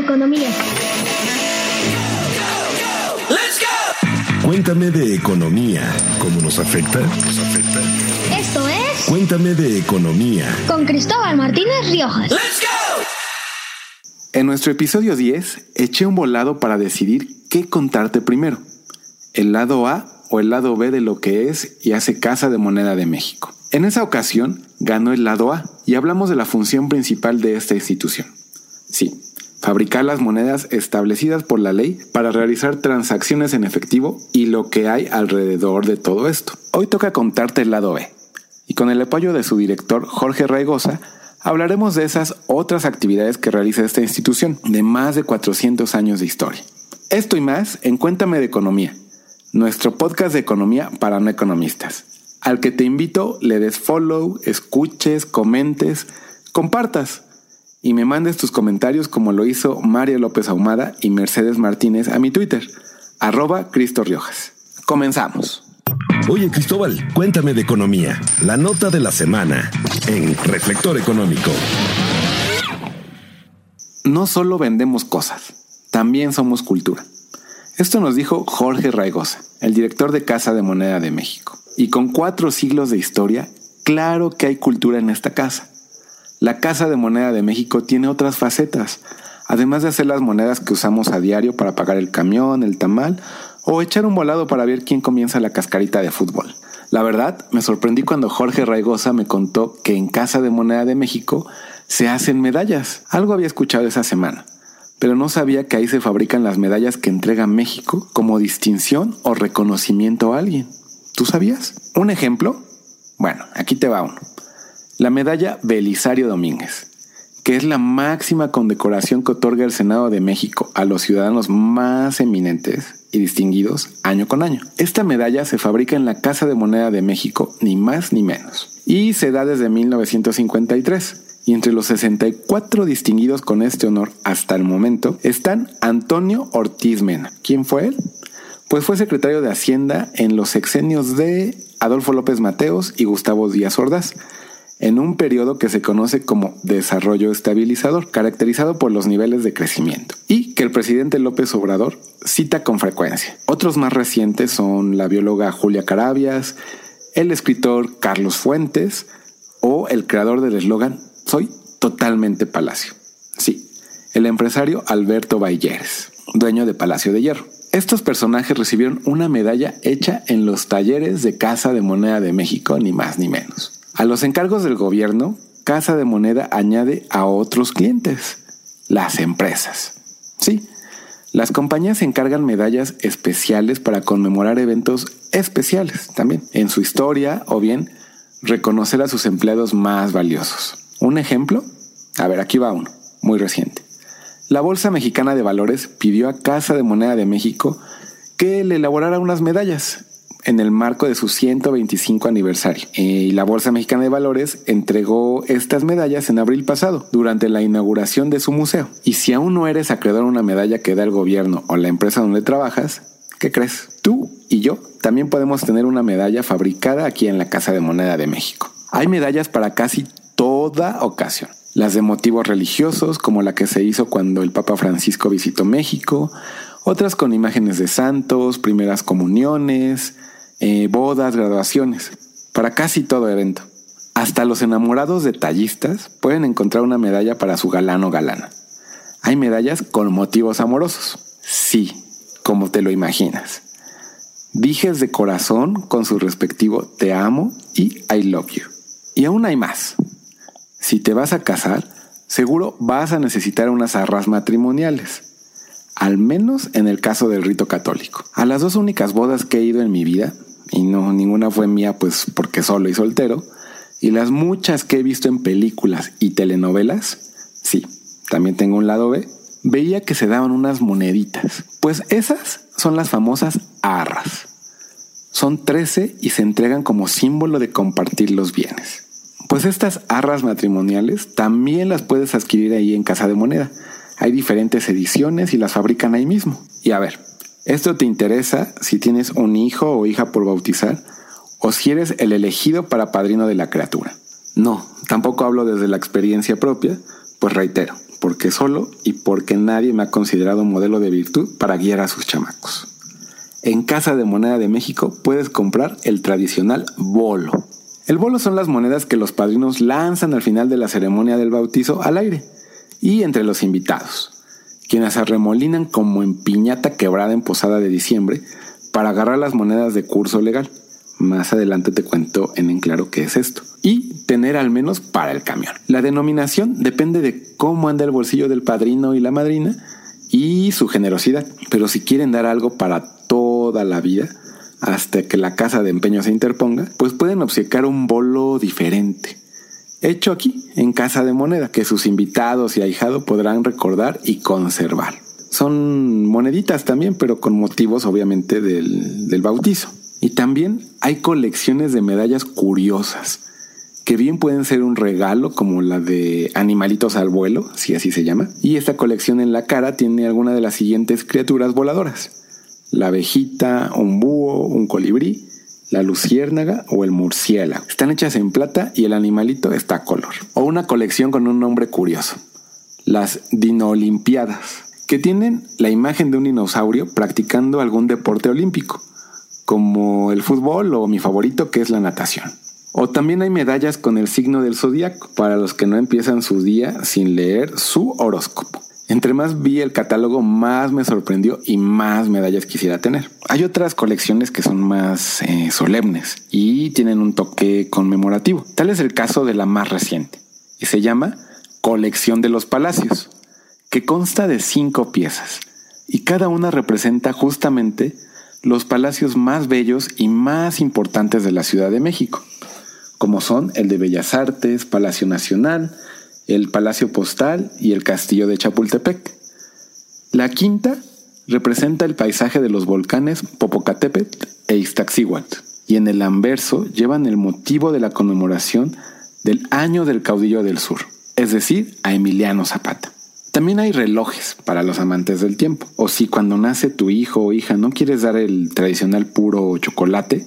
economía. Cuéntame de economía. ¿Cómo nos afecta? Esto es Cuéntame de economía. con Cristóbal Martínez Riojas. En nuestro episodio 10, eché un volado para decidir qué contarte primero, el lado A o el lado B de lo que es y hace Casa de Moneda de México. En esa ocasión, ganó el lado A y hablamos de la función principal de esta institución. Sí, fabricar las monedas establecidas por la ley para realizar transacciones en efectivo y lo que hay alrededor de todo esto. Hoy toca contarte el lado B. Y con el apoyo de su director Jorge Raigosa, hablaremos de esas otras actividades que realiza esta institución de más de 400 años de historia. Esto y más en Cuéntame de Economía, nuestro podcast de economía para no economistas, al que te invito le des follow, escuches, comentes, compartas y me mandes tus comentarios como lo hizo María López Ahumada y Mercedes Martínez a mi Twitter, arroba Cristo Riojas. Comenzamos. Oye Cristóbal, cuéntame de economía. La nota de la semana en Reflector Económico. No solo vendemos cosas, también somos cultura. Esto nos dijo Jorge Raigosa, el director de Casa de Moneda de México. Y con cuatro siglos de historia, claro que hay cultura en esta casa. La Casa de Moneda de México tiene otras facetas, además de hacer las monedas que usamos a diario para pagar el camión, el tamal o echar un volado para ver quién comienza la cascarita de fútbol. La verdad, me sorprendí cuando Jorge Raigosa me contó que en Casa de Moneda de México se hacen medallas. Algo había escuchado esa semana, pero no sabía que ahí se fabrican las medallas que entrega México como distinción o reconocimiento a alguien. ¿Tú sabías? ¿Un ejemplo? Bueno, aquí te va uno. La medalla Belisario Domínguez, que es la máxima condecoración que otorga el Senado de México a los ciudadanos más eminentes y distinguidos año con año. Esta medalla se fabrica en la Casa de Moneda de México, ni más ni menos, y se da desde 1953. Y entre los 64 distinguidos con este honor hasta el momento están Antonio Ortiz Mena. ¿Quién fue él? Pues fue secretario de Hacienda en los sexenios de Adolfo López Mateos y Gustavo Díaz Ordaz, en un periodo que se conoce como desarrollo estabilizador, caracterizado por los niveles de crecimiento, y que el presidente López Obrador cita con frecuencia. Otros más recientes son la bióloga Julia Carabias, el escritor Carlos Fuentes o el creador del eslogan Soy totalmente Palacio. Sí, el empresario Alberto Balleres, dueño de Palacio de Hierro. Estos personajes recibieron una medalla hecha en los talleres de Casa de Moneda de México, ni más ni menos. A los encargos del gobierno, Casa de Moneda añade a otros clientes, las empresas. Sí, las compañías encargan medallas especiales para conmemorar eventos especiales también en su historia o bien reconocer a sus empleados más valiosos. ¿Un ejemplo? A ver, aquí va uno, muy reciente. La Bolsa Mexicana de Valores pidió a Casa de Moneda de México que le elaborara unas medallas en el marco de su 125 aniversario. Eh, la Bolsa Mexicana de Valores entregó estas medallas en abril pasado, durante la inauguración de su museo. Y si aún no eres acreedor a una medalla que da el gobierno o la empresa donde trabajas, ¿qué crees? Tú y yo también podemos tener una medalla fabricada aquí en la Casa de Moneda de México. Hay medallas para casi toda ocasión. Las de motivos religiosos, como la que se hizo cuando el Papa Francisco visitó México, otras con imágenes de santos, primeras comuniones, eh, bodas, graduaciones, para casi todo evento. Hasta los enamorados detallistas pueden encontrar una medalla para su galán o galana. Hay medallas con motivos amorosos. Sí, como te lo imaginas. Dijes de corazón con su respectivo te amo y I love you. Y aún hay más. Si te vas a casar, seguro vas a necesitar unas arras matrimoniales. Al menos en el caso del rito católico. A las dos únicas bodas que he ido en mi vida, y no ninguna fue mía pues porque solo y soltero, y las muchas que he visto en películas y telenovelas, sí, también tengo un lado B, veía que se daban unas moneditas. Pues esas son las famosas arras. Son 13 y se entregan como símbolo de compartir los bienes. Pues estas arras matrimoniales también las puedes adquirir ahí en Casa de Moneda. Hay diferentes ediciones y las fabrican ahí mismo. Y a ver, esto te interesa si tienes un hijo o hija por bautizar o si eres el elegido para padrino de la criatura. No, tampoco hablo desde la experiencia propia, pues reitero, porque solo y porque nadie me ha considerado modelo de virtud para guiar a sus chamacos. En Casa de Moneda de México puedes comprar el tradicional bolo. El bolo son las monedas que los padrinos lanzan al final de la ceremonia del bautizo al aire y entre los invitados, quienes arremolinan como en piñata quebrada en posada de diciembre para agarrar las monedas de curso legal. Más adelante te cuento en en claro qué es esto. Y tener al menos para el camión. La denominación depende de cómo anda el bolsillo del padrino y la madrina y su generosidad. Pero si quieren dar algo para toda la vida, hasta que la casa de empeño se interponga, pues pueden obsecar un bolo diferente. Hecho aquí, en Casa de Moneda, que sus invitados y ahijado podrán recordar y conservar. Son moneditas también, pero con motivos obviamente del, del bautizo. Y también hay colecciones de medallas curiosas, que bien pueden ser un regalo como la de Animalitos al vuelo, si así se llama. Y esta colección en la cara tiene alguna de las siguientes criaturas voladoras. La abejita, un búho, un colibrí, la luciérnaga o el murciélago. Están hechas en plata y el animalito está a color. O una colección con un nombre curioso. Las Dino-Olimpiadas que tienen la imagen de un dinosaurio practicando algún deporte olímpico, como el fútbol o mi favorito que es la natación. O también hay medallas con el signo del zodiaco para los que no empiezan su día sin leer su horóscopo. Entre más vi el catálogo, más me sorprendió y más medallas quisiera tener. Hay otras colecciones que son más eh, solemnes y tienen un toque conmemorativo. Tal es el caso de la más reciente y se llama Colección de los Palacios que consta de cinco piezas, y cada una representa justamente los palacios más bellos y más importantes de la Ciudad de México, como son el de Bellas Artes, Palacio Nacional, el Palacio Postal y el Castillo de Chapultepec. La quinta representa el paisaje de los volcanes Popocatépetl e Iztaccíhuatl, y en el anverso llevan el motivo de la conmemoración del Año del Caudillo del Sur, es decir, a Emiliano Zapata. También hay relojes para los amantes del tiempo. O si cuando nace tu hijo o hija no quieres dar el tradicional puro chocolate,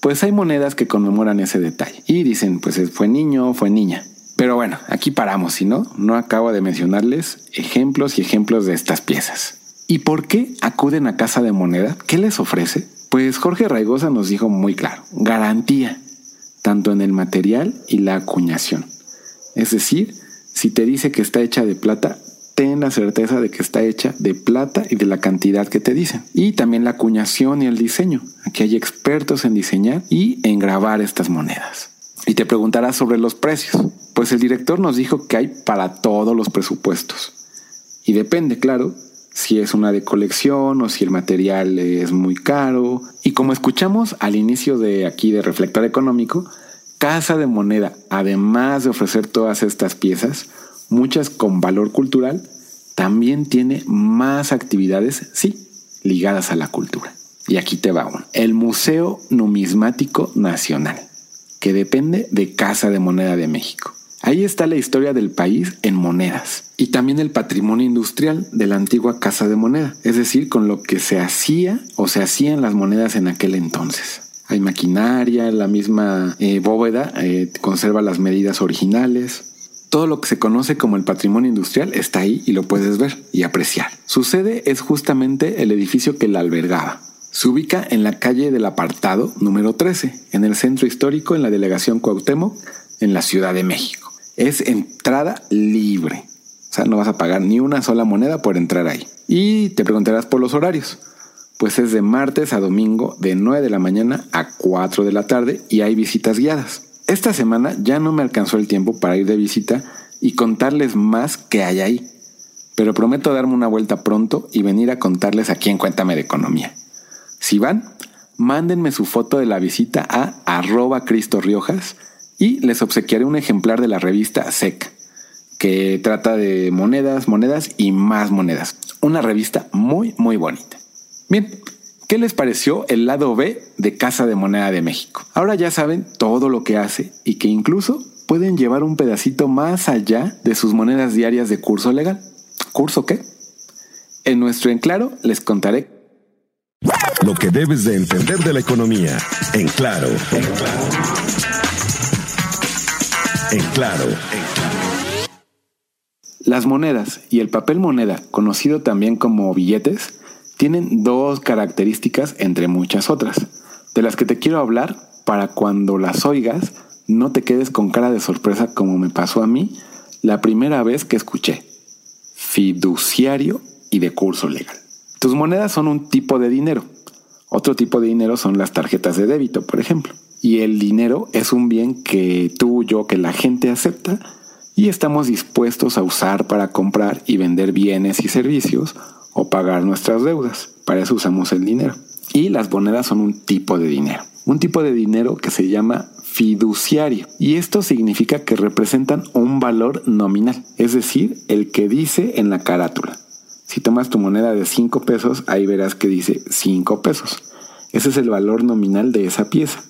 pues hay monedas que conmemoran ese detalle. Y dicen, pues fue niño o fue niña. Pero bueno, aquí paramos, si no, no acabo de mencionarles ejemplos y ejemplos de estas piezas. ¿Y por qué acuden a Casa de Moneda? ¿Qué les ofrece? Pues Jorge Raigosa nos dijo muy claro, garantía, tanto en el material y la acuñación. Es decir, si te dice que está hecha de plata, ten la certeza de que está hecha de plata y de la cantidad que te dicen. Y también la acuñación y el diseño. Aquí hay expertos en diseñar y en grabar estas monedas. Y te preguntarás sobre los precios. Pues el director nos dijo que hay para todos los presupuestos. Y depende, claro, si es una de colección o si el material es muy caro. Y como escuchamos al inicio de aquí de Reflector Económico, Casa de Moneda, además de ofrecer todas estas piezas, muchas con valor cultural, también tiene más actividades, sí, ligadas a la cultura. Y aquí te va uno. El Museo Numismático Nacional, que depende de Casa de Moneda de México. Ahí está la historia del país en monedas y también el patrimonio industrial de la antigua Casa de Moneda, es decir, con lo que se hacía o se hacían las monedas en aquel entonces. Hay maquinaria, la misma eh, bóveda eh, conserva las medidas originales, todo lo que se conoce como el patrimonio industrial está ahí y lo puedes ver y apreciar. Su sede es justamente el edificio que la albergaba. Se ubica en la calle del apartado número 13, en el centro histórico en la delegación Cuauhtémoc, en la Ciudad de México. Es entrada libre. O sea, no vas a pagar ni una sola moneda por entrar ahí. Y te preguntarás por los horarios. Pues es de martes a domingo de 9 de la mañana a 4 de la tarde y hay visitas guiadas. Esta semana ya no me alcanzó el tiempo para ir de visita y contarles más que hay ahí, pero prometo darme una vuelta pronto y venir a contarles aquí en Cuéntame de Economía. Si van, mándenme su foto de la visita a arroba Cristo Riojas y les obsequiaré un ejemplar de la revista SEC, que trata de monedas, monedas y más monedas. Una revista muy, muy bonita. Bien, ¿Qué les pareció el lado B de Casa de Moneda de México? Ahora ya saben todo lo que hace y que incluso pueden llevar un pedacito más allá de sus monedas diarias de curso legal. ¿Curso qué? En nuestro En Claro les contaré lo que debes de entender de la economía. En Claro. En Claro. En Claro. Las monedas y el papel moneda, conocido también como billetes, tienen dos características entre muchas otras, de las que te quiero hablar para cuando las oigas no te quedes con cara de sorpresa como me pasó a mí la primera vez que escuché. Fiduciario y de curso legal. Tus monedas son un tipo de dinero. Otro tipo de dinero son las tarjetas de débito, por ejemplo. Y el dinero es un bien que tú, yo, que la gente acepta y estamos dispuestos a usar para comprar y vender bienes y servicios o pagar nuestras deudas. Para eso usamos el dinero. Y las monedas son un tipo de dinero. Un tipo de dinero que se llama fiduciario. Y esto significa que representan un valor nominal, es decir, el que dice en la carátula. Si tomas tu moneda de 5 pesos, ahí verás que dice 5 pesos. Ese es el valor nominal de esa pieza,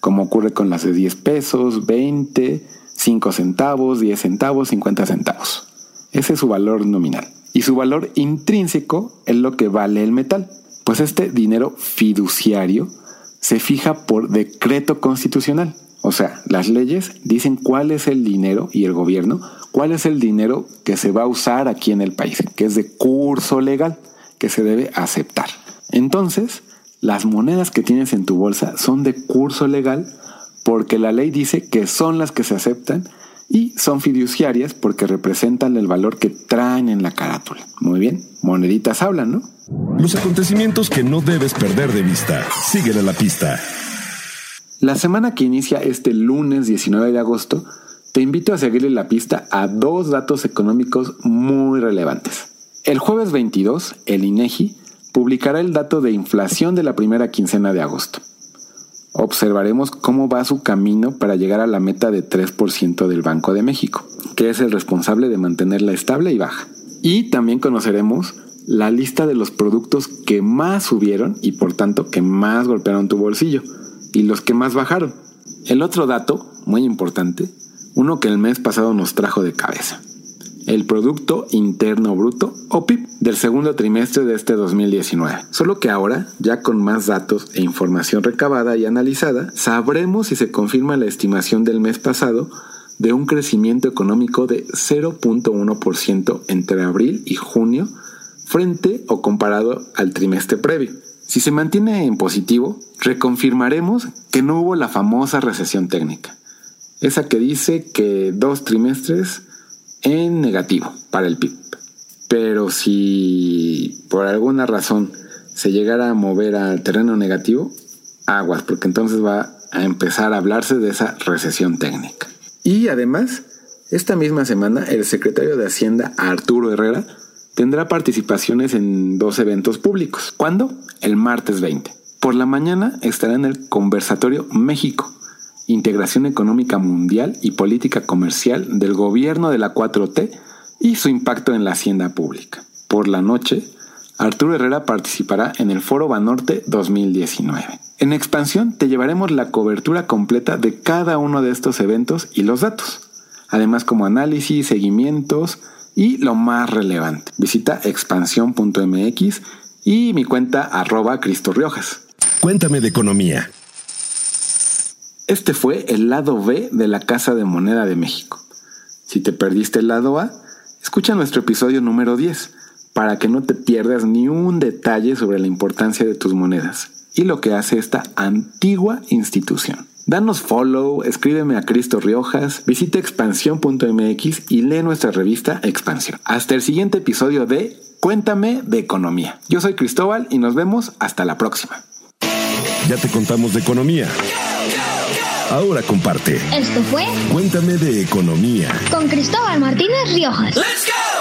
como ocurre con las de 10 pesos, 20, 5 centavos, 10 centavos, 50 centavos. Ese es su valor nominal. Y su valor intrínseco es lo que vale el metal. Pues este dinero fiduciario se fija por decreto constitucional. O sea, las leyes dicen cuál es el dinero y el gobierno, cuál es el dinero que se va a usar aquí en el país, que es de curso legal, que se debe aceptar. Entonces, las monedas que tienes en tu bolsa son de curso legal porque la ley dice que son las que se aceptan y son fiduciarias porque representan el valor que traen en la carátula. Muy bien, moneditas hablan, ¿no? Los acontecimientos que no debes perder de vista. Síguele la pista. La semana que inicia este lunes 19 de agosto, te invito a seguirle la pista a dos datos económicos muy relevantes. El jueves 22, el INEGI publicará el dato de inflación de la primera quincena de agosto. Observaremos cómo va su camino para llegar a la meta de 3% del Banco de México, que es el responsable de mantenerla estable y baja. Y también conoceremos la lista de los productos que más subieron y por tanto que más golpearon tu bolsillo y los que más bajaron. El otro dato, muy importante, uno que el mes pasado nos trajo de cabeza. El Producto Interno Bruto, o PIB, del segundo trimestre de este 2019. Solo que ahora, ya con más datos e información recabada y analizada, sabremos si se confirma la estimación del mes pasado de un crecimiento económico de 0.1% entre abril y junio frente o comparado al trimestre previo. Si se mantiene en positivo, reconfirmaremos que no hubo la famosa recesión técnica, esa que dice que dos trimestres en negativo para el PIB. Pero si por alguna razón se llegara a mover al terreno negativo, aguas, porque entonces va a empezar a hablarse de esa recesión técnica. Y además, esta misma semana el secretario de Hacienda, Arturo Herrera, tendrá participaciones en dos eventos públicos. ¿Cuándo? El martes 20. Por la mañana estará en el Conversatorio México, Integración Económica Mundial y Política Comercial del Gobierno de la 4T y su impacto en la hacienda pública. Por la noche, Arturo Herrera participará en el Foro Banorte 2019. En expansión te llevaremos la cobertura completa de cada uno de estos eventos y los datos, además como análisis, seguimientos, y lo más relevante. Visita expansión.mx y mi cuenta arroba Cristo Riojas. Cuéntame de economía. Este fue el lado B de la Casa de Moneda de México. Si te perdiste el lado A, escucha nuestro episodio número 10 para que no te pierdas ni un detalle sobre la importancia de tus monedas y lo que hace esta antigua institución. Danos follow, escríbeme a Cristo Riojas, visita expansión.mx y lee nuestra revista Expansión. Hasta el siguiente episodio de Cuéntame de Economía. Yo soy Cristóbal y nos vemos hasta la próxima. Ya te contamos de economía. Ahora comparte. Esto fue Cuéntame de economía. con Cristóbal Martínez Riojas. Let's go!